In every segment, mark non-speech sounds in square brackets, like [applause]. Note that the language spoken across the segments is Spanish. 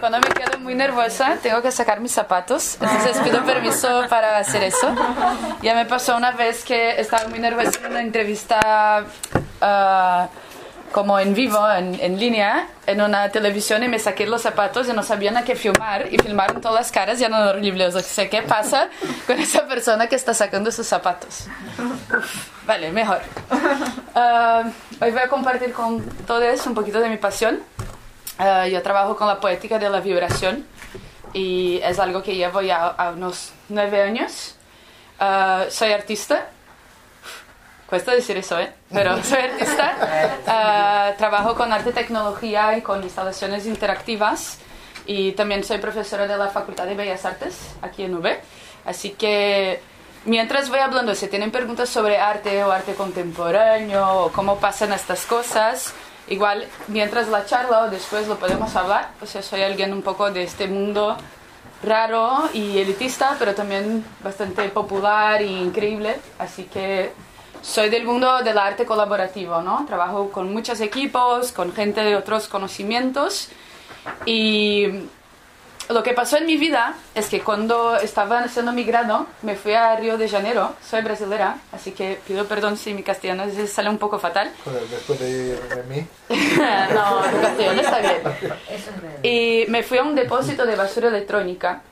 cuando me quedo muy nerviosa tengo que sacar mis zapatos, entonces pido permiso para hacer eso. Ya me pasó una vez que estaba muy nerviosa en una entrevista ah, como en vivo, en, en línea, en una televisión y me saqué los zapatos y no sabían a qué filmar y filmaron todas las caras y eran horribles. O sea, ¿qué pasa con esa persona que está sacando sus zapatos? vale, mejor. Ah, hoy voy a compartir con todos un poquito de mi pasión. Ah, yo trabajo con la poética de la vibración y es algo que llevo ya a unos nueve años. Ah, soy artista. Cuesta decir eso, ¿eh? Pero [laughs] soy artista. Ah, trabajo con arte, tecnología y con instalaciones interactivas. Y también soy profesora de la Facultad de Bellas Artes aquí en UB. Así que mientras voy hablando, si tienen preguntas sobre arte o arte contemporáneo o cómo pasan estas cosas, igual mientras la charla o después lo podemos hablar. O sea, soy alguien un poco de este mundo raro y elitista, pero también bastante popular e increíble. Así que soy del mundo del arte colaborativo, ¿no? Trabajo con muchos equipos, con gente de otros conocimientos y lo que pasó en mi vida es que cuando estaba haciendo mi grado me fui a Río de Janeiro, soy brasilera, así que pido perdón si mi castellano sale un poco fatal. Después de mí. [laughs] no, mi castellano está bien. Y me fui a un depósito de basura electrónica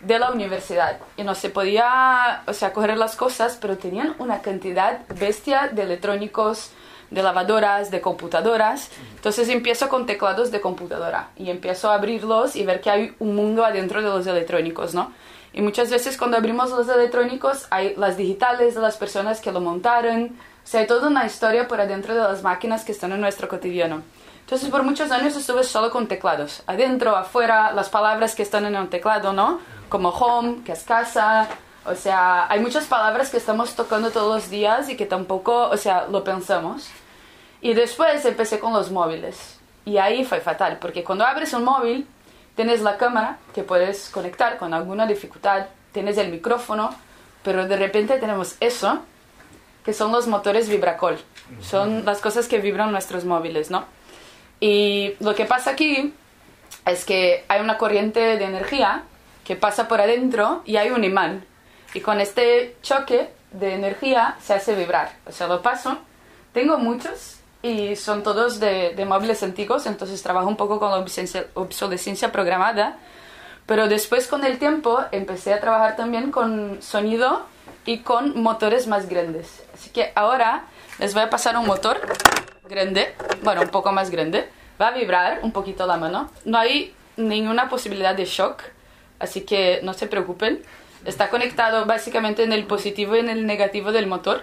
de la universidad y no se podía, o sea, coger las cosas, pero tenían una cantidad bestia de electrónicos, de lavadoras, de computadoras. Entonces empiezo con teclados de computadora y empiezo a abrirlos y ver que hay un mundo adentro de los electrónicos, ¿no? Y muchas veces cuando abrimos los electrónicos hay las digitales de las personas que lo montaron, o sea, hay toda una historia por adentro de las máquinas que están en nuestro cotidiano. Entonces por muchos años estuve solo con teclados, adentro, afuera, las palabras que están en un teclado, ¿no? Como home, que es casa, o sea, hay muchas palabras que estamos tocando todos los días y que tampoco, o sea, lo pensamos. Y después empecé con los móviles. Y ahí fue fatal, porque cuando abres un móvil, tienes la cámara que puedes conectar con alguna dificultad, tienes el micrófono, pero de repente tenemos eso, que son los motores Vibracol. Son las cosas que vibran nuestros móviles, ¿no? Y lo que pasa aquí es que hay una corriente de energía que pasa por adentro y hay un imán. Y con este choque de energía se hace vibrar. O sea, lo paso. Tengo muchos y son todos de, de móviles antiguos, entonces trabajo un poco con la obsolescencia programada. Pero después con el tiempo empecé a trabajar también con sonido y con motores más grandes. Así que ahora les voy a pasar un motor grande, bueno, un poco más grande. Va a vibrar un poquito la mano. No hay ninguna posibilidad de shock, así que no se preocupen. Está conectado básicamente en el positivo y en el negativo del motor.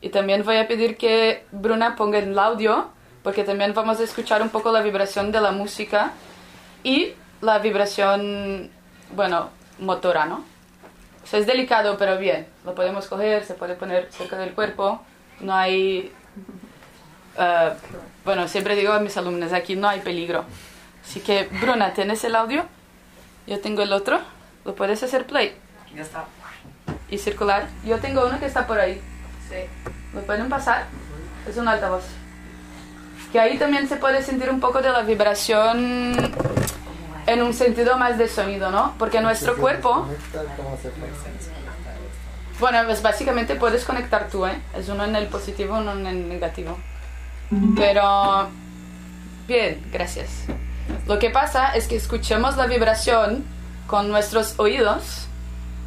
Y también voy a pedir que Bruna ponga el audio, porque también vamos a escuchar un poco la vibración de la música y la vibración, bueno, motora, ¿no? O sea, es delicado, pero bien. Lo podemos coger, se puede poner cerca del cuerpo. No hay... Uh, [laughs] bueno, siempre digo a mis alumnos, aquí no hay peligro. Así que, Bruna, ¿tienes el audio? Yo tengo el otro. ¿Lo puedes hacer play? Ya está. Y circular. Yo tengo uno que está por ahí. Sí. ¿Lo pueden pasar? Es un altavoz. Que ahí también se puede sentir un poco de la vibración en un sentido más de sonido, ¿no? Porque nuestro cuerpo, bueno, pues básicamente puedes conectar tú, ¿eh? Es uno en el positivo, uno en el negativo. Pero, bien, gracias. Lo que pasa es que escuchemos la vibración con nuestros oídos,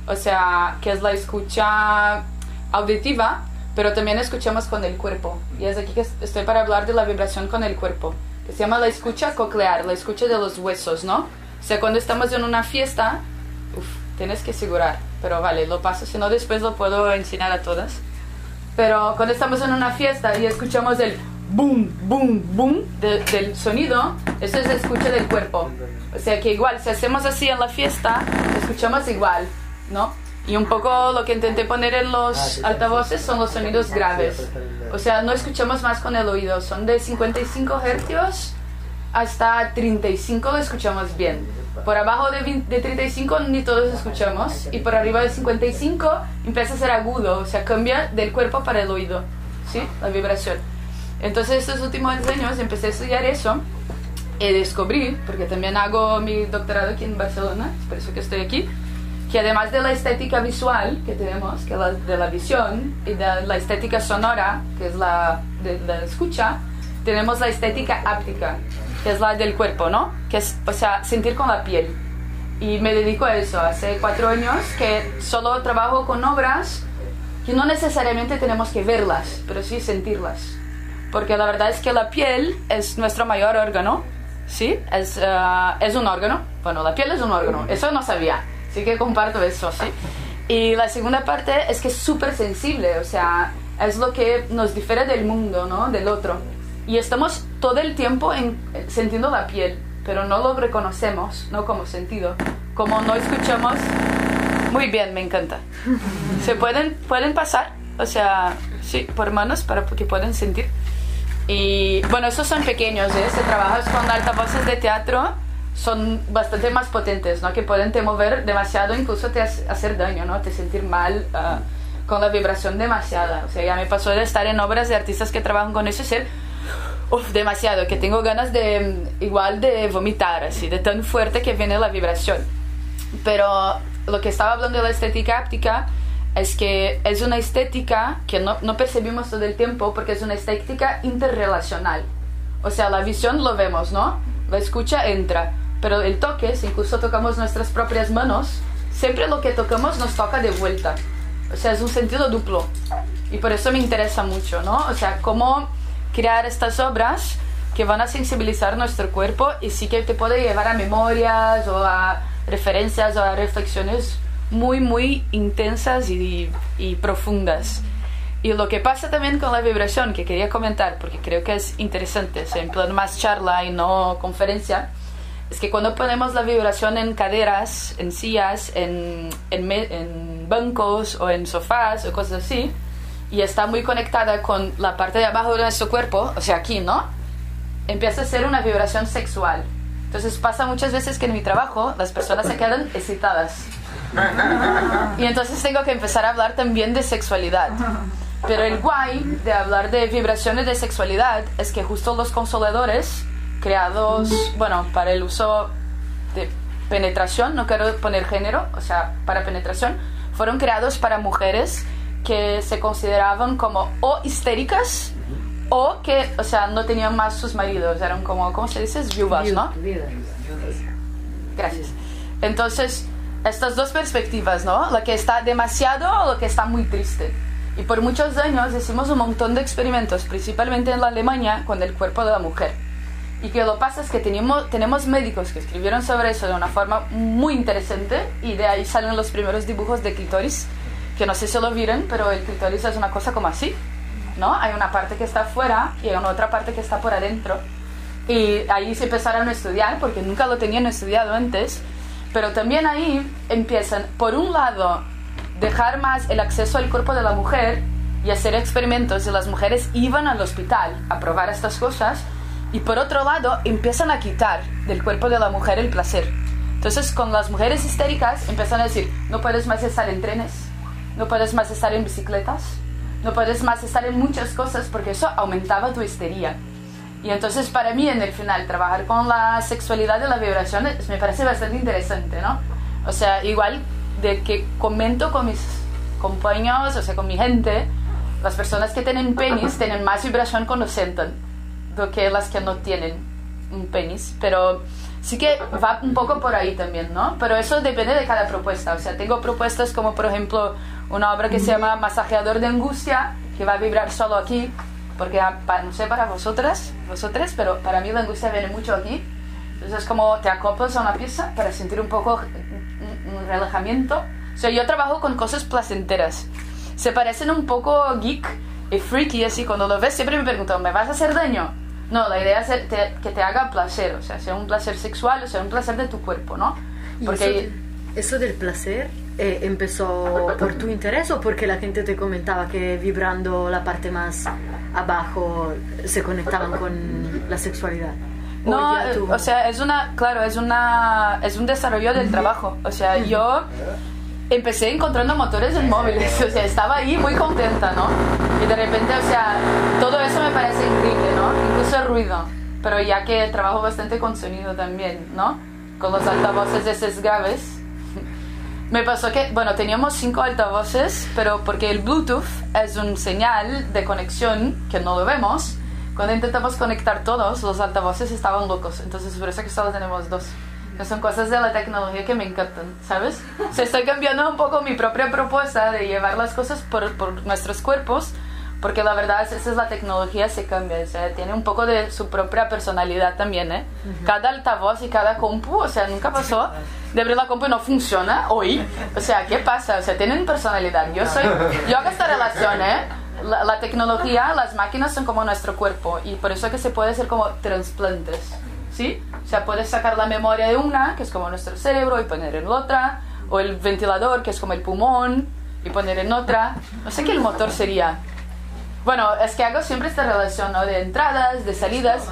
o sea, que es la escucha auditiva, pero también escuchamos con el cuerpo. Y es aquí que estoy para hablar de la vibración con el cuerpo, que se llama la escucha coclear, la escucha de los huesos, ¿no? O sea, cuando estamos en una fiesta, uf, tienes que asegurar, pero vale, lo paso, si no después lo puedo enseñar a todas. Pero cuando estamos en una fiesta y escuchamos el boom, boom, boom de- del sonido, eso es escucha del cuerpo. O sea que igual, si hacemos así en la fiesta, escuchamos igual, ¿no? Y un poco lo que intenté poner en los altavoces son los sonidos graves. O sea, no escuchamos más con el oído, son de 55 hercios hasta 35 lo escuchamos bien. Por abajo de, 20 de 35 ni todos escuchamos y por arriba de 55 empieza a ser agudo, o sea, cambia del cuerpo para el oído, ¿sí? La vibración. Entonces estos últimos años empecé a estudiar eso Y descubrí, porque también hago mi doctorado aquí en Barcelona, es por eso que estoy aquí, que además de la estética visual que tenemos, que la de la visión, y de la estética sonora, que es la de la escucha, tenemos la estética áptica, que es la del cuerpo, ¿no? Que es, o sea, sentir con la piel. Y me dedico a eso. Hace cuatro años que solo trabajo con obras que no necesariamente tenemos que verlas, pero sí sentirlas. Porque la verdad es que la piel es nuestro mayor órgano, ¿sí? Es, uh, es un órgano. Bueno, la piel es un órgano, eso no sabía. Así que comparto eso, ¿sí? Y la segunda parte es que es súper sensible, o sea, es lo que nos difiere del mundo, ¿no? Del otro. Y estamos todo el tiempo en, sintiendo la piel, pero no lo reconocemos, no como sentido. Como no escuchamos, muy bien, me encanta. [laughs] Se pueden, pueden pasar, o sea, sí, por manos para que puedan sentir. Y bueno, esos son pequeños, ¿eh? Si trabajas con altavoces de teatro, son bastante más potentes, ¿no? Que pueden te mover demasiado, incluso te hacer daño, ¿no? Te sentir mal uh, con la vibración demasiada. O sea, ya me pasó de estar en obras de artistas que trabajan con eso y ser uf, demasiado, que tengo ganas de igual de vomitar, así, de tan fuerte que viene la vibración. Pero lo que estaba hablando de la estética áptica es que es una estética que no, no percibimos todo el tiempo porque es una estética interrelacional. O sea, la visión lo vemos, ¿no? La escucha entra, pero el toque, si incluso tocamos nuestras propias manos, siempre lo que tocamos nos toca de vuelta. O sea, es un sentido duplo. Y por eso me interesa mucho, ¿no? O sea, cómo crear estas obras que van a sensibilizar nuestro cuerpo y sí que te puede llevar a memorias o a referencias o a reflexiones muy, muy intensas y, y, profundas. Y lo que pasa también con la vibración, que quería comentar, porque creo que es interesante, o en plan más charla y no conferencia, es que cuando ponemos la vibración en caderas, en sillas, en, en, en bancos o en sofás o cosas así, y está muy conectada con la parte de abajo de nuestro cuerpo, o sea, aquí, ¿no? Empieza a ser una vibración sexual. Entonces pasa muchas veces que en mi trabajo las personas se quedan excitadas. Y entonces tengo que empezar a hablar también de sexualidad. Pero el guay de hablar de vibraciones de sexualidad es que justo los consoladores creados, bueno, para el uso de penetración, no quiero poner género, o sea, para penetración, fueron creados para mujeres que se consideraban como o histéricas o que, o sea, no tenían más sus maridos, eran como, ¿cómo se dice? Viudas, ¿no? Gracias. Entonces, estas dos perspectivas, ¿no? La que está demasiado o la que está muy triste. Y por muchos años hicimos un montón de experimentos, principalmente en la Alemania, con el cuerpo de la mujer. Y que lo pasa es que tenemos, tenemos médicos que escribieron sobre eso de una forma muy interesante y de ahí salen los primeros dibujos de clitoris que no sé si lo vieron, pero el clitoris es una cosa como así, ¿no? Hay una parte que está afuera y hay una otra parte que está por adentro. Y ahí se empezaron a estudiar, porque nunca lo tenían estudiado antes, pero también ahí empiezan, por un lado, dejar más el acceso al cuerpo de la mujer y hacer experimentos y las mujeres iban al hospital a probar estas cosas y por otro lado empiezan a quitar del cuerpo de la mujer el placer. Entonces con las mujeres histéricas empiezan a decir, no puedes más estar en trenes, no puedes más estar en bicicletas, no puedes más estar en muchas cosas porque eso aumentaba tu histeria. Y entonces para mí en el final trabajar con la sexualidad de la vibración me parece bastante interesante, ¿no? O sea, igual de que comento con mis compañeros, o sea, con mi gente, las personas que tienen penis tienen más vibración cuando sienten do que las que no tienen un penis, pero sí que va un poco por ahí también, ¿no? Pero eso depende de cada propuesta, o sea, tengo propuestas como por ejemplo una obra que se llama Masajeador de Angustia, que va a vibrar solo aquí, porque no sé para vosotras, vosotras, pero para mí la angustia viene mucho aquí. Entonces es como te acoplas a una pieza para sentir un poco un relajamiento. O sea, yo trabajo con cosas placenteras. Se parecen un poco geek y freaky, así cuando lo ves siempre me preguntan, ¿me vas a hacer daño? No, la idea es que te haga placer, o sea, sea un placer sexual o sea un placer de tu cuerpo, ¿no? Porque eso del placer eh, empezó por tu interés o porque la gente te comentaba que vibrando la parte más abajo se conectaban con la sexualidad? No, o sea, es una, claro, es una, es un desarrollo del trabajo. O sea, yo empecé encontrando motores en móviles, [laughs] o sea, estaba ahí muy contenta, ¿no? Y de repente, o sea, todo eso me parece increíble, el ruido. pero ya que trabajo bastante con sonido también, ¿no? Con los altavoces esos graves. [laughs] Me pasó que, bueno, teníamos cinco altavoces, pero porque el Bluetooth es un señal de conexión que no lo vemos, cuando intentamos conectar todos, los altavoces estaban locos. Entonces, por eso que solo tenemos dos. Que son cosas de la tecnología que me encantan, ¿sabes? Se estoy cambiando un poco mi propia propuesta de llevar las cosas por, por nuestros cuerpos, porque la verdad esa es la tecnología, se cambia, o sea, tiene un poco de su propia personalidad también, ¿eh? Cada altavoz y cada compu, o sea, nunca pasó de abrir la compu y no funciona hoy. O sea, ¿qué pasa? O sea, tienen personalidad. Yo soy, yo hago esta relación, ¿eh? La, la tecnología, las máquinas son como nuestro cuerpo y por eso es que se puede hacer como trasplantes, ¿sí? O sea, puedes sacar la memoria de una, que es como nuestro cerebro, y poner en otra, o el ventilador, que es como el pulmón, y poner en otra. No sé qué el motor sería. Bueno, es que hago siempre esta relación, ¿no? De entradas, de salidas.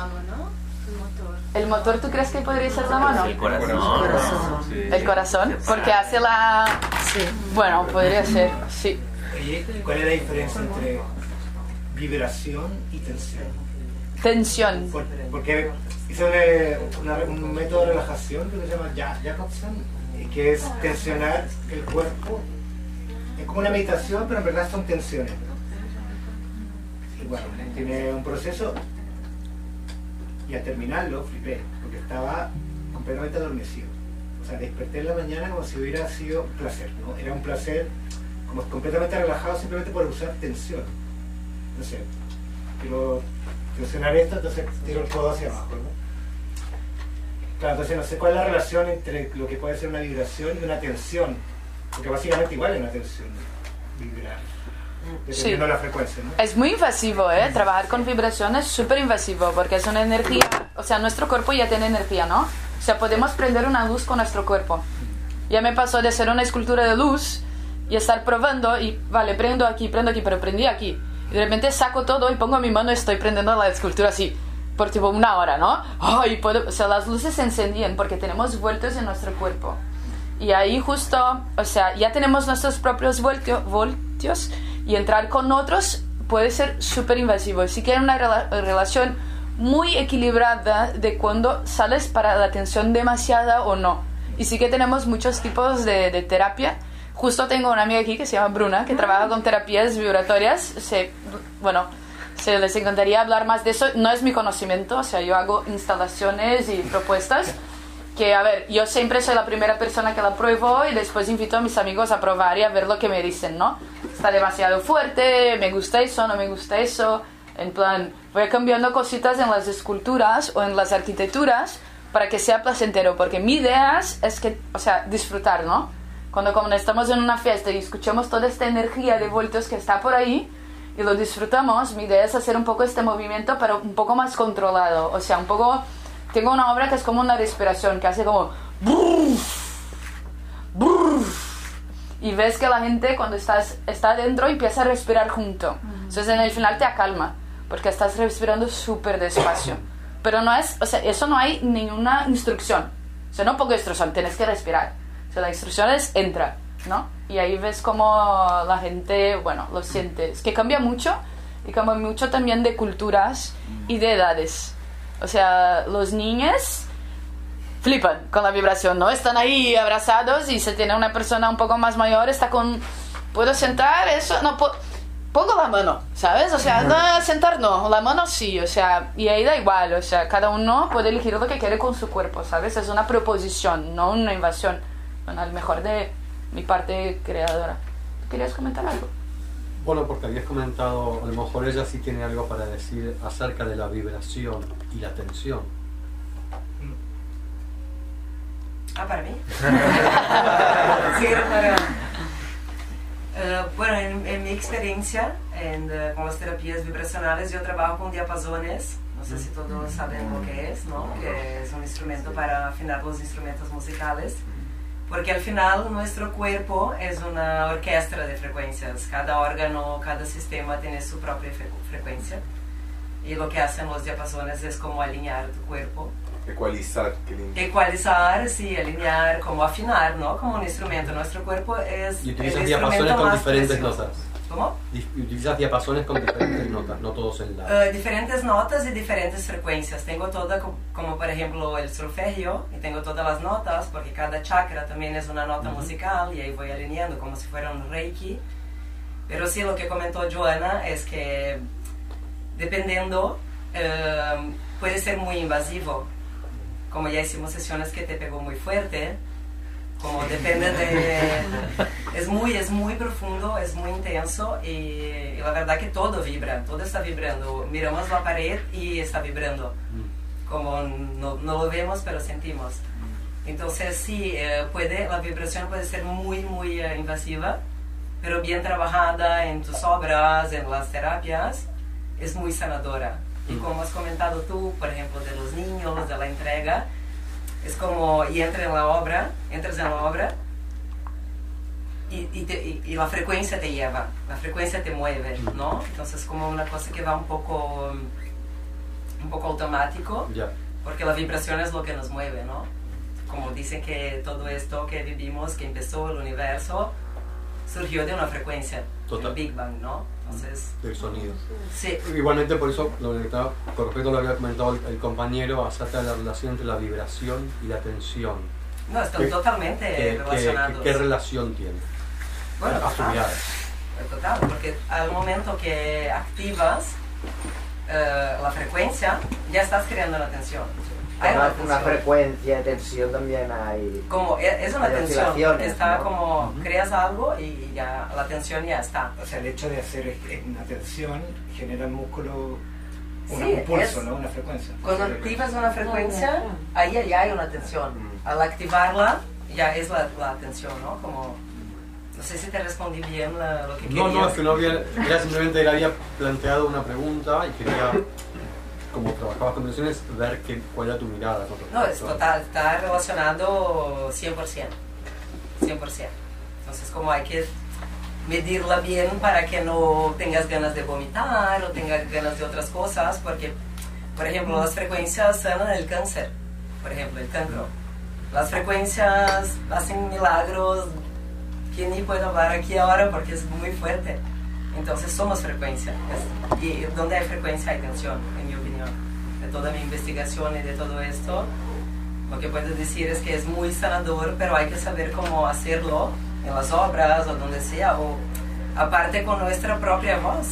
¿El motor tú crees que podría ser la mano? El corazón. corazón. El corazón, porque hace la... Sí. Bueno, podría ser, sí. ¿cuál es la diferencia entre vibración y tensión? Tensión. Por- porque hice una- una- un método de relajación que se llama Ja- Jacobson, y que es tensionar el cuerpo. Es como una meditación, pero en verdad son tensiones. Bueno, tiene un proceso y al terminarlo flipé, porque estaba completamente adormecido. O sea, desperté en la mañana como si hubiera sido placer, ¿no? Era un placer como completamente relajado simplemente por usar tensión. No sé, quiero tensionar esto, entonces tiro el codo hacia abajo, ¿no? Claro, entonces no sé cuál es la relación entre lo que puede ser una vibración y una tensión, porque básicamente igual es una tensión, vibrar, dependiendo de la frecuencia, ¿no? Es muy invasivo, ¿eh? Trabajar con vibración es súper invasivo porque es una energía, o sea, nuestro cuerpo ya tiene energía, ¿no? O sea, podemos prender una luz con nuestro cuerpo. Ya me pasó de ser una escultura de luz y estar probando y, vale, prendo aquí, prendo aquí, pero prendí aquí. Y de repente saco todo y pongo mi mano y estoy prendiendo la escultura así, por tipo una hora, ¿no? Ay, puedo, o sea, las luces se encendían porque tenemos vueltos en nuestro cuerpo. Y ahí justo, o sea, ya tenemos nuestros propios voltio- voltios y entrar con otros puede ser súper invasivo. Que hay una rela- relación muy equilibrada de cuando sales para la atención demasiada o no. Y sí que tenemos muchos tipos de, de terapia. Justo tengo una amiga aquí que se llama Bruna, que trabaja con terapias vibratorias. Se, bueno, se les encantaría hablar más de eso. No es mi conocimiento, o sea, yo hago instalaciones y propuestas que, a ver, yo siempre soy la primera persona que la pruebo y después invito a mis amigos a probar y a ver lo que me dicen, ¿no? Está demasiado fuerte, me gusta eso, no me gusta eso. En plan, voy cambiando cositas en las esculturas o en las arquitecturas para que sea placentero, porque mi idea es, que, o sea, disfrutar, ¿no? Cuando, cuando estamos en una fiesta y escuchamos toda esta energía de voltios que está por ahí y lo disfrutamos, mi idea es hacer un poco este movimiento, pero un poco más controlado, o sea, un poco tengo una obra que es como una respiración, que hace como... y ves que la gente cuando estás, está dentro empieza a respirar junto. Entonces en el final te acalma, porque estás respirando súper despacio. Pero no es, o sea, eso no hay ninguna instrucción. O sea, no pongo instrucción, tienes que respirar. O sea, la instrucción es entra, ¿no? Y ahí ves como la gente, bueno, lo siente. Es que cambia mucho y cambia mucho también de culturas y de edades. O sea, los niños flipan con la vibración, ¿no? Están ahí abrazados y se tiene una persona un poco más mayor, está con... ¿Puedo sentar? Eso, no, po- pongo la mano, ¿sabes? O sea, no, sentar no, la mano sí, o sea, y ahí da igual, o sea, cada uno puede elegir lo que quiere con su cuerpo, ¿sabes? Es una proposición, no una invasión. Bueno, al mejor de mi parte creadora. ¿Tú querías comentar algo? Bueno, porque habías comentado, a lo mejor ella sí tiene algo para decir acerca de la vibración y la tensión. Ah, para mí. [laughs] Sí, para- Eh, bueno, en, en mi experiencia en, eh, con las terapias vibracionales, yo trabajo con diapasones. No sé si todos saben lo que es, ¿no? Que es un instrumento para afinar los instrumentos musicales. Porque al final nuestro cuerpo es una orquesta de frecuencias. Cada órgano, cada sistema tiene su propia fre- frecuencia. Y lo que hacen los diapasones es como alinear tu cuerpo Ecualizar, que lindo. ecualizar, sí, alinear, como afinar, ¿no? Como un instrumento. Nuestro cuerpo es Y instrumento diapasones con diferentes precioso. ¿Cómo? Utilizas diapasones con diferentes notas, no todos en la. Eh, diferentes notas y diferentes frecuencias. Tengo toda, co- como por ejemplo el solfegio, y tengo todas las notas, porque cada chakra también es una nota musical, y ahí voy alineando como si fuera un reiki. Pero sí, lo que comentó Joana es que dependiendo, eh, puede ser muy invasivo. Como ya hicimos sesiones que te pegó muy fuerte, como depende de... [laughs] Es muy, es muy profundo, es muy intenso y, y la verdad que todo vibra, todo está vibrando. Miramos la pared y está vibrando. Como no, no lo vemos, pero sentimos. Entonces sí, eh, puede, la vibración puede ser muy, muy eh, invasiva, pero bien trabajada en tus obras, en las terapias, es muy sanadora. Y como has comentado tú, por ejemplo, de los niños, de la entrega, es como, y entra en la obra, entras en la obra, y, y, te- y- y la frecuencia te lleva, la frecuencia te mueve, ¿no? Entonces como una cosa que va un poco, un poco automático, Ya. porque la vibración es lo que nos mueve, ¿no? Como dicen que todo esto que vivimos, que empezó el universo, surgió de una frecuencia, Total. el Big Bang, ¿no? Entonces, del sonido. sí, Igualmente por eso, lo que estaba, con respecto a lo que había comentado el, el compañero acerca de la relación entre la vibración y la tensión. no, están ¿Qué- totalmente ¿Qué, qué- relacionados. qué relación tiene? Bueno, a total. mirada. Total, porque al momento que activas eh, la frecuencia, ya estás creando una tensión. Hay una Una, frecuencia de tensión también hay. Como, e- es una tensión, está ¿no? como, creas algo y ya la tensión ya está. O sea, el hecho de hacer una tensión genera el músculo una- Sí, un pulso, es- ¿no? Una frecuencia. Cuando activas una frecuencia, ahí ya hay una tensión. Al activarla, ya es la, la tensión, ¿no? Como, no sé si te respondí bien la- lo que No, querías. no, es que no había, era simplemente le había planteado una pregunta y quería, como trabajabas con tensiones, ver qué, cuál era tu mirada. No, es total, está relacionado 100%. 100%. Entonces, como hay que medirla bien para que no tengas ganas de vomitar o tengas ganas de otras cosas, porque, por ejemplo, las frecuencias sanan el cáncer, por ejemplo, el cancro. Las frecuencias hacen milagros que ni puedo hablar aquí ahora porque es muy fuerte. Entonces somos frecuencia. Es- y donde hay frecuencia hay tensión, toda mi investigación y de todo esto, lo que puedo decir es que es muy sanador, pero hay que saber cómo hacerlo en las obras o donde sea, o aparte con nuestra propia voz.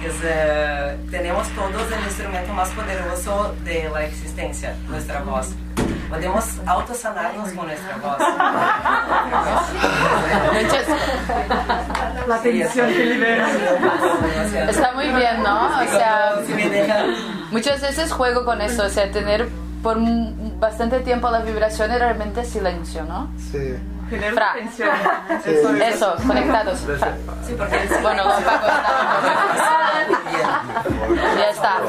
que es, eh, tenemos todos el instrumento más poderoso de la existencia, nuestra voz. Podemos autosanarnos con nuestra voz. La tensión que libera. Está muy bien, ¿no? O sea, Si me dejan muchas veces juego con eso, o sea, tener por bastante tiempo la vibración y realmente silencio, ¿no? Sí. Fra. tensión. Sí. Eso, conectados. Fra. Sí, porque el Bueno, lo apago. [laughs] Ya está.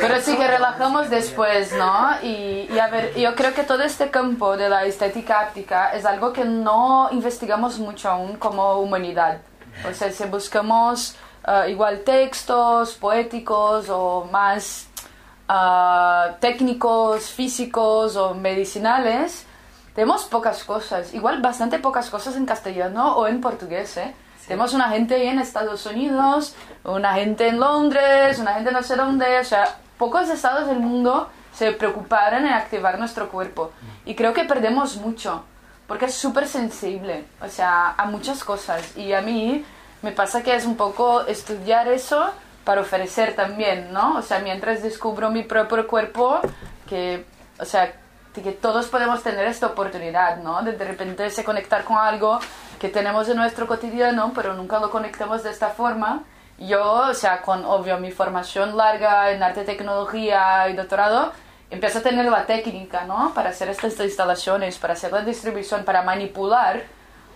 Pero sí que relajamos después, ¿no? Y, y a ver, yo creo que todo este campo de la estética áptica es algo que no investigamos mucho aún como humanidad. O sea, si buscamos eh, igual textos poéticos o más ah, técnicos, físicos o medicinales, tenemos pocas cosas. Igual bastante pocas cosas en castellano o en portugués, ¿eh? Tenemos una gente en Estados Unidos, una gente en Londres, una gente no sé dónde, o sea, pocos estados del mundo se preocuparon en activar nuestro cuerpo. Y creo que perdemos mucho, porque es súper sensible, o sea, a muchas cosas. Y a mí me pasa que es un poco estudiar eso para ofrecer también, ¿no? O sea, mientras descubro mi propio cuerpo, que, o sea, que todos podemos tener esta oportunidad, ¿no? De de repente se conectar con algo que tenemos en nuestro cotidiano, pero nunca lo conectamos de esta forma. Yo, o sea, con obvio mi formación larga en arte, tecnología y doctorado, empiezo a tener la técnica, ¿no? Para hacer estas instalaciones, para hacer la distribución, para manipular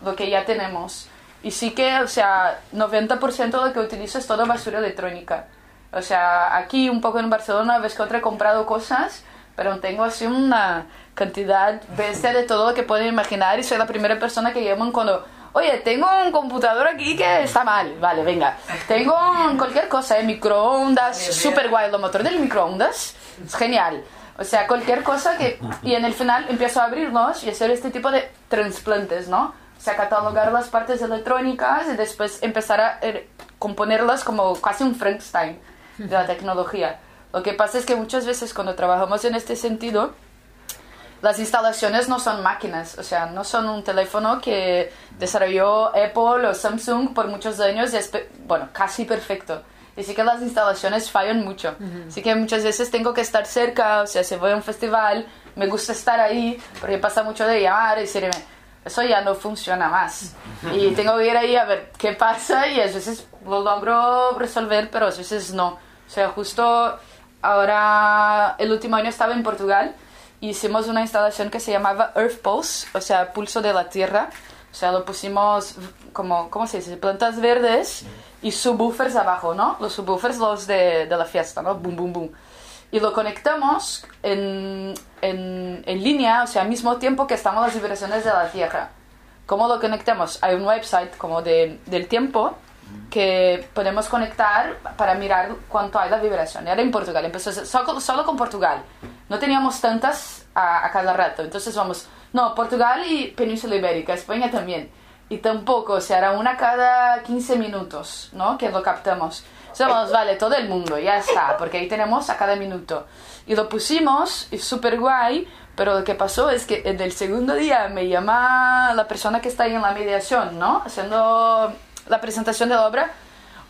lo que ya tenemos. Y sí que, o sea, 90% de lo que utilizo es toda basura electrónica. O sea, aquí un poco en Barcelona ves que otra he comprado cosas, pero tengo así una cantidad bestia de todo lo que pueden imaginar y soy la primera persona que llaman cuando, oye, tengo un computador aquí que está mal, vale, venga. Tengo cualquier cosa, ¿eh? microondas, súper guay, lo motor del microondas, es genial. O sea, cualquier cosa que... Y en el final empiezo a abrirlos y hacer este tipo de trasplantes, ¿no? Sea, catalogar las partes electrónicas y después empezar a eh, componerlas como casi un Frankenstein de la tecnología. Lo que pasa es que muchas veces cuando trabajamos en este sentido, las instalaciones no son máquinas, o sea, no son un teléfono que desarrolló Apple o Samsung por muchos años y es, bueno, casi perfecto. Y sí que las instalaciones fallan mucho. Así que muchas veces tengo que estar cerca, o sea, si voy a un festival, me gusta estar ahí, porque pasa mucho de llamar y decirme, eso ya no funciona más. Y tengo que ir ahí a ver qué pasa y a veces lo logro resolver, pero a veces no. O sea, justo ahora, el último año estaba en Portugal y hicimos una instalación que se llamaba Earth Pulse, o sea, pulso de la tierra. O sea, lo pusimos como, ¿cómo se dice? Plantas verdes y subwoofers abajo, ¿no? Los subwoofers, los de, de la fiesta, ¿no? Boom, boom, boom. Y lo conectamos en, en, en línea, o sea, al mismo tiempo que estamos las vibraciones de la tierra. ¿Cómo lo conectamos? Hay un website como de, del tiempo que podemos conectar para mirar cuánto hay la vibración. Era en Portugal, empezó solo, solo con Portugal. No teníamos tantas a, a cada rato. Entonces vamos, no, Portugal y Península Ibérica, España también. Y tampoco, o sea, era una cada 15 minutos, ¿no? Que lo captamos. Vamos, vale, todo el mundo, ya está, porque ahí tenemos a cada minuto. Y lo pusimos, y súper guay, pero lo que pasó es que en el segundo día me llama la persona que está ahí en la mediación, ¿no? Haciendo la presentación de la obra.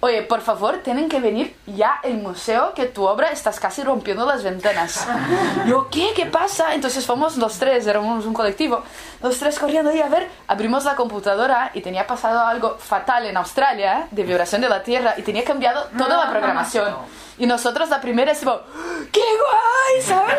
Oye, por favor, tienen que venir ya el museo que tu obra estás casi rompiendo las ventanas. [laughs] Yo, ¿qué? ¿Qué pasa? Entonces fuimos los tres, éramos un colectivo, los tres corriendo ahí a ver, abrimos la computadora y tenía pasado algo fatal en Australia, de vibración de la Tierra, y tenía cambiado toda la programación. Y nosotros la primera es tipo, ¡qué guay! ¿Sabes?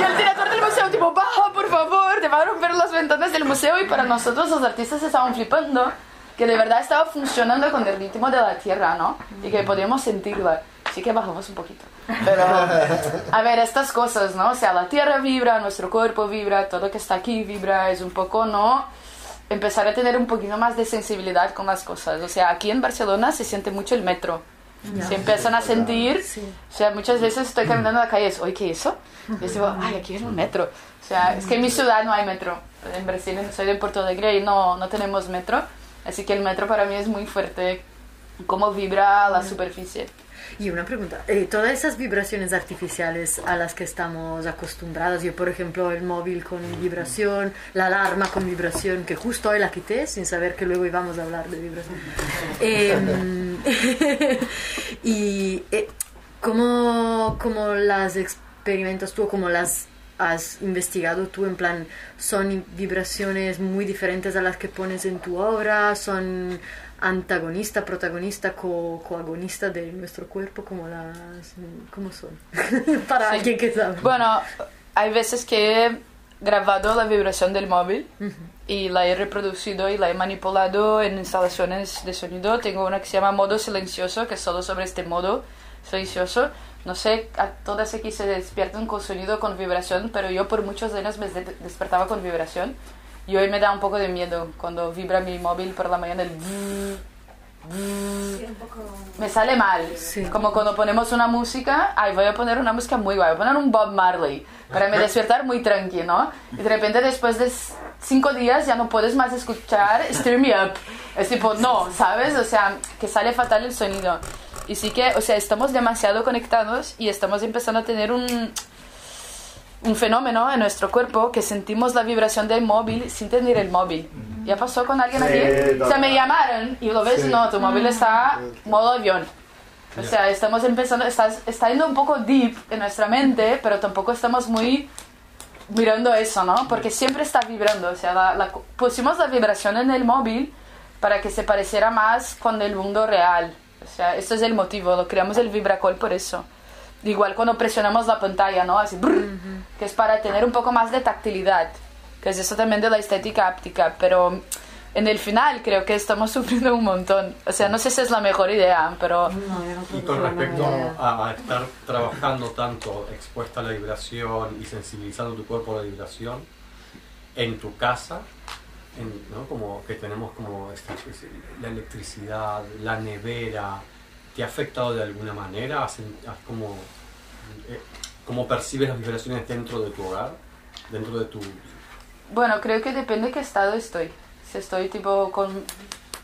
Y el director del museo tipo, baja, por favor, te va a romper las ventanas del museo. Y para nosotros los artistas estaban flipando que de verdad estaba funcionando con el ritmo de la tierra, ¿no? Y que podíamos sentirla. Sí que bajamos un poquito. Pero, a ver, estas cosas, ¿no? O sea, la tierra vibra, nuestro cuerpo vibra, todo que está aquí vibra, es un poco, ¿no? Empezar a tener un poquito más de sensibilidad con las cosas. O sea, aquí en Barcelona se siente mucho el metro. Se empiezan a sentir, o sea, muchas veces estoy caminando en la calle y es, oye, ¿qué es eso? Y digo, ay, aquí hay un metro. O sea, es que en mi ciudad no hay metro. En Brasil, soy de Porto Alegre y no, no tenemos metro. Así que el metro para mí es muy fuerte, cómo vibra la superficie. Y una pregunta, eh, todas esas vibraciones artificiales a las que estamos acostumbrados, yo por ejemplo el móvil con vibración, la alarma con vibración, que justo hoy la quité sin saber que luego íbamos a hablar de vibración. Eh, [laughs] y eh, ¿cómo, ¿cómo las experimentas tú, cómo las has investigado tú en plan son vibraciones muy diferentes a las que pones en tu obra son antagonista protagonista co coagonista de nuestro cuerpo como las cómo son [laughs] para Sí. alguien que sabe Bueno, hay veces que he grabado la vibración del móvil y la he reproducido y la he manipulado en instalaciones de sonido. Tengo una que se llama modo silencioso, que es solo sobre este modo silencioso. No sé, a todas aquí se despiertan con sonido, con vibración, pero yo por muchos años me de- despertaba con vibración. Y hoy me da un poco de miedo cuando vibra mi móvil por la mañana el... bzz, bzz. Me sale mal. Sí. Como cuando ponemos una música, ay, voy a poner una música muy guay, voy a poner un Bob Marley para me despertar muy tranqui, ¿no? Y de repente después de cinco días ya no puedes más escuchar Stir Me Up. Es tipo, no, ¿sabes? O sea, que sale fatal el sonido. Y sí que, o sea, estamos demasiado conectados y estamos empezando a tener un, un fenómeno en nuestro cuerpo que sentimos la vibración del móvil sin tener el móvil. ¿Ya pasó con alguien Sí, aquí? O sea, me llamaron y lo ves, Sí. no, tu móvil está modo avión. O sea, estamos empezando, estás, está yendo un poco deep en nuestra mente, pero tampoco estamos muy mirando eso, ¿no? Porque siempre está vibrando. O sea, la- la- pusimos la vibración en el móvil para que se pareciera más con el mundo real. O sea, esto es el motivo, lo creamos el vibracol por eso. Igual cuando presionamos la pantalla, ¿no? Así, brrr, que es para tener un poco más de tactilidad, que es eso también de la estética áptica, pero en el final creo que estamos [laughs] sufriendo un montón. O sea, no sé si es la mejor idea, pero Y con respecto a, a estar trabajando tanto expuesta a la vibración y sensibilizando tu cuerpo a la vibración en tu casa, en- ¿no? como que tenemos como esta- la electricidad, la nevera, ¿te ha afectado de alguna manera? ¿Has, has como, eh, ¿Cómo percibes las vibraciones dentro de tu hogar? Dentro de tu... Bueno, creo que depende de qué estado estoy. Si estoy tipo con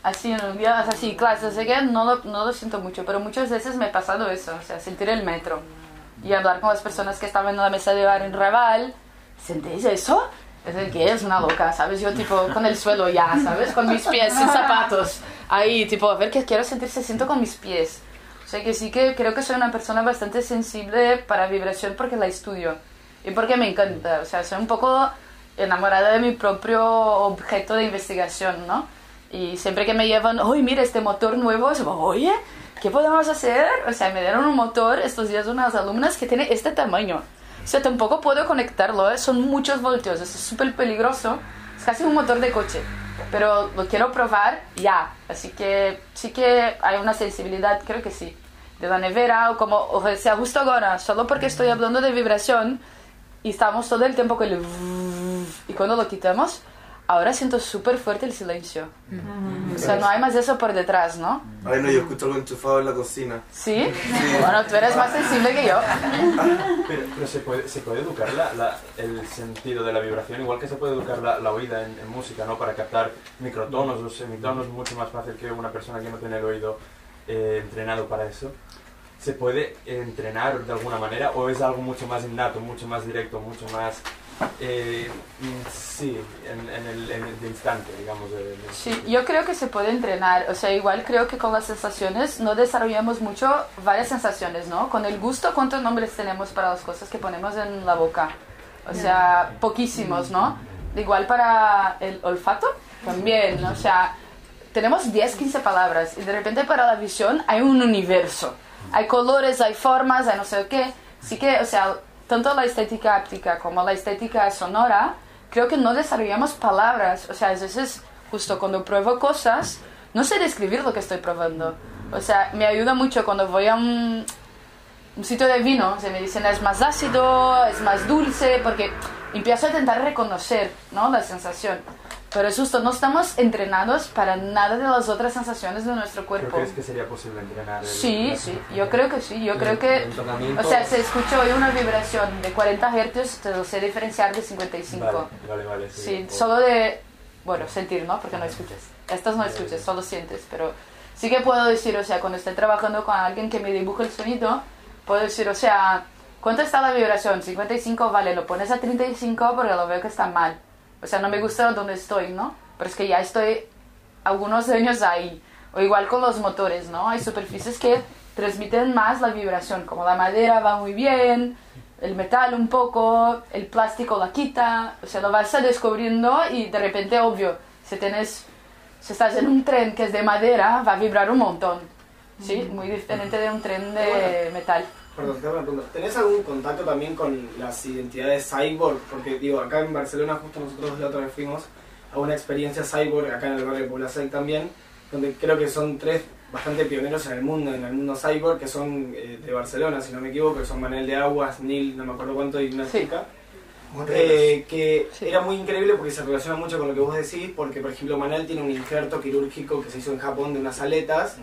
así en un día así, claro, sé que no lo, no lo siento mucho, pero muchas veces me ha pasado eso, o sea, sentir el metro y hablar con las personas que estaban en la mesa de bar en Raval, ¿sentéis eso? Es el que es una loca, ¿sabes? Yo tipo con el suelo ya, ¿sabes? Con mis pies sin zapatos. Ahí, tipo, a ver qué quiero sentir, se siento con mis pies. O sea que sí que creo que soy una persona bastante sensible para vibración porque la estudio y porque me encanta. O sea, soy un poco enamorada de mi propio objeto de investigación, ¿no? Y siempre que me llevan, oye, mira este motor nuevo, es como, oye, ¿qué podemos hacer? O sea, me dieron un motor estos días unas alumnas que tiene este tamaño. O tampoco puedo conectarlo, ¿eh? son muchos voltios, es súper peligroso. Es casi un motor de coche, pero lo quiero probar ya. Así que sí que hay una sensibilidad, creo que sí, de la nevera o como, o sea, justo ahora, solo porque estoy hablando de vibración y estamos todo el tiempo con el... Y cuando lo quitamos, ahora siento súper fuerte el silencio. O sea, no hay más eso por detrás, ¿no? Ay, no, yo escucho algo enchufado en la cocina. ¿Sí? Bueno, tú eres más sensible que yo. Pero, pero se, puede, se puede educar la, la- el sentido de la vibración, igual que se puede educar la, la oída en, en música, ¿no? Para captar microtonos o semitonos, mucho más fácil que una persona que no tiene el oído eh, entrenado para eso. ¿Se puede entrenar de alguna manera o es algo mucho más innato, mucho más directo, mucho más... eh, mm, sí, en, en el, en el instante, digamos. de- de- Sí, yo creo que se puede entrenar. O sea, igual creo que con las sensaciones no desarrollamos mucho varias sensaciones, ¿no? Con el gusto, ¿cuántos nombres tenemos para las cosas que ponemos en la boca? O sea, poquísimos, ¿no? Igual para el olfato, también, ¿no? O sea, tenemos 10, 15 palabras y de repente para la visión hay un universo. Hay colores, hay formas, hay no sé qué. Así que, o sea, tanto la estética áptica como la estética sonora, creo que no desarrollamos palabras. O sea, a veces, justo cuando pruebo cosas, no sé describir lo que estoy probando. O sea, me ayuda mucho cuando voy a un, sitio de vino, se me dicen es más ácido, es más dulce, porque empiezo a intentar reconocer ¿no? la sensación. Pero es justo, no estamos entrenados para nada de las otras sensaciones de nuestro ¿Pero cuerpo. crees que sería posible entrenar? el- Sí, sí, yo creo que sí, yo creo que... O sea, se escucha hoy una vibración de 40 Hz, te lo sé diferenciar de 55. Vale, vale, vale. Sí, O- solo de, bueno, sentir, ¿no? Porque no escuchas. Estas no escuchas, solo sientes, pero sí que puedo decir, o sea, cuando estoy trabajando con alguien que me dibuja el sonido, puedo decir, o sea, ¿cuánto está la vibración? 55, vale, lo pones a 35 porque lo veo que está mal. O sea, no me gusta donde estoy, ¿no? Pero es que ya estoy algunos años ahí. O igual con los motores, ¿no? Hay superficies que transmiten más la vibración, como la madera va muy bien, el metal un poco, el plástico la quita, o sea, lo vas a descubriendo y de repente, obvio, si tienes, si estás en un tren que es de madera, va a vibrar un montón, ¿sí? Muy diferente de un tren de metal. Perdón, te una pregunta. ¿Tenés algún contacto también con las identidades cyborg? Porque, digo, acá en Barcelona justo nosotros la otra vez fuimos a una experiencia cyborg, acá en el barrio de Poblasec también, donde creo que son tres bastante pioneros en el mundo, en el mundo cyborg, que son eh, de Barcelona, si no me equivoco, que son Manel de Aguas, Nil, no me acuerdo cuánto, y una Sí. chica. Eh, que Sí. era muy increíble porque se relaciona mucho con lo que vos decís, porque por ejemplo Manel tiene un injerto quirúrgico que se hizo en Japón de unas aletas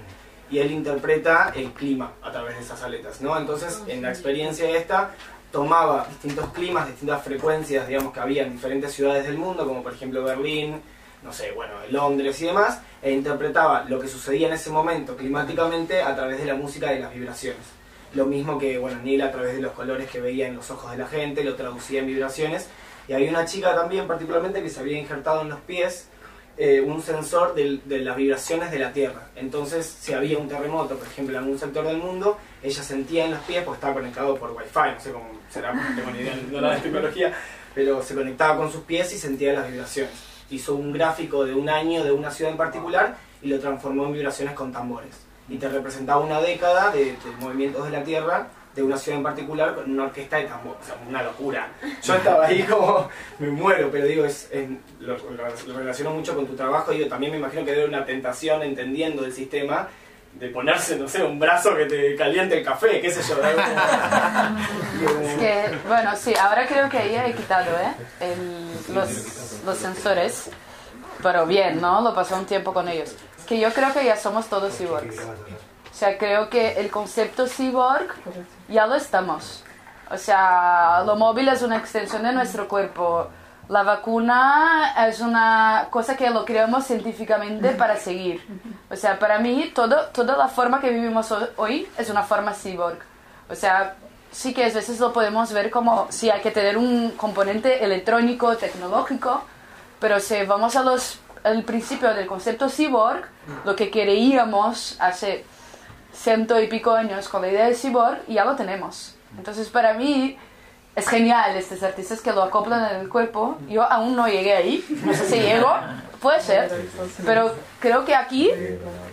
y él interpreta el clima a través de esas aletas, ¿no? Entonces, en la experiencia esta, tomaba distintos climas, distintas frecuencias, digamos, que había en diferentes ciudades del mundo, como por ejemplo Berlín, no sé, bueno, Londres y demás, e interpretaba lo que sucedía en ese momento climáticamente a través de la música y de las vibraciones. Lo mismo que, bueno, Neil a través de los colores que veía en los ojos de la gente, lo traducía en vibraciones. Y había una chica también particularmente que se había injertado en los pies eh, un sensor de, las vibraciones de la Tierra. Entonces, si había un terremoto, por ejemplo, en algún sector del mundo, ella sentía en los pies, porque estaba conectado por Wi-Fi, no sé cómo será, tengo ni idea de la tecnología, pero se conectaba con sus pies y sentía las vibraciones. Hizo un gráfico de un año de una ciudad en particular y lo transformó en vibraciones con tambores. Y te representaba una década de, de movimientos de la Tierra de una ciudad en particular con una orquesta de tambor, o sea, una locura. Yo estaba ahí como, me muero, pero digo, es, es- lo, lo- relaciono mucho con tu trabajo, digo, también me imagino que debe una tentación entendiendo el sistema de ponerse, no sé, un brazo que te caliente el café, qué sé yo. Es [laughs] que, bueno, sí, ahora creo que ahí he quitado ¿eh? El- los, los sensores, pero bien, ¿no? Lo pasó un tiempo con ellos. Es que yo creo que ya somos todos cyborgs. O sea, creo que el concepto cyborg ya lo estamos. O sea, lo móvil es una extensión de nuestro cuerpo. La vacuna es una cosa que lo creamos científicamente para seguir. O sea, para mí todo, toda la forma que vivimos ho- hoy es una forma cyborg. O sea, sí que a veces lo podemos ver como si hay que tener un componente electrónico, tecnológico, pero si vamos a los, al principio del concepto cyborg, lo que creíamos hace ciento y pico años con la idea de cyborg, ya lo tenemos. Entonces, para mí es genial estos artistas que lo acoplan en el cuerpo. Yo aún no llegué ahí, no sé si llego, puede ser, pero creo que aquí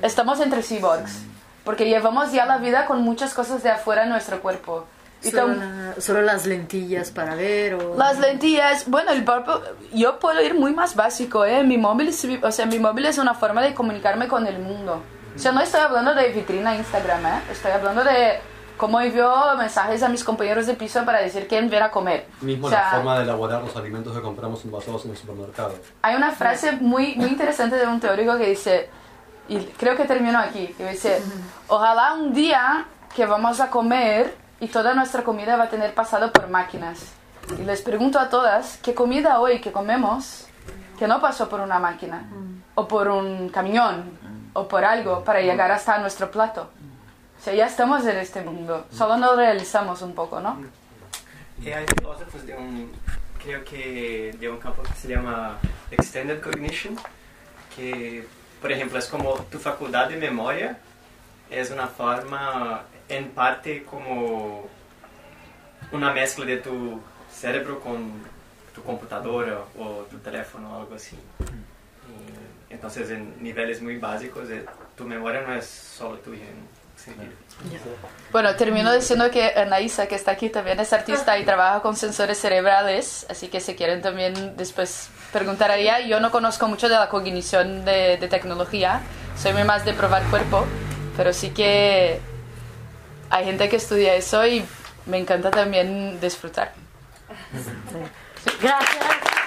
estamos entre cyborgs, porque llevamos ya la vida con muchas cosas de afuera en nuestro cuerpo. Y Solo, la- solo las lentillas para ver o... las lentillas, bueno, el yo puedo ir muy más básico, ¿eh? Mi móvil, o sea, mi móvil es una forma de comunicarme con el mundo. O sea, no estoy hablando de vitrina Instagram, ¿eh? Estoy hablando de cómo envío mensajes a mis compañeros de piso para decir quién viene a comer. Mismo O sea, la forma de elaborar los alimentos que compramos envasados en el supermercado. Hay una frase muy, muy interesante de un teórico que dice, y creo que terminó aquí, que dice, ojalá un día que vamos a comer y toda nuestra comida va a tener pasado por máquinas. Y les pregunto a todas, ¿qué comida hoy que comemos que no pasó por una máquina? O por un camión, o por algo para llegar hasta nuestro plato. O sea, ya estamos en este mundo, solo nos realizamos un poco, ¿no? Y hay filósofos de un, creo que de un campo que se llama Extended Cognition, que, por ejemplo, es como tu facultad de memoria es una forma, en parte, como una mezcla de tu cerebro con tu computadora o tu teléfono o algo así. Entonces, en niveles muy básicos, eh, tu memoria no es solo tuya sentido. Bueno, termino diciendo que Anaísa, que está aquí, también es artista y trabaja con sensores cerebrales, así que si quieren también después preguntar a ella. Yo no conozco mucho de la cognición de, de tecnología, soy muy más de probar cuerpo, pero sí que hay gente que estudia eso y me encanta también disfrutar. Gracias.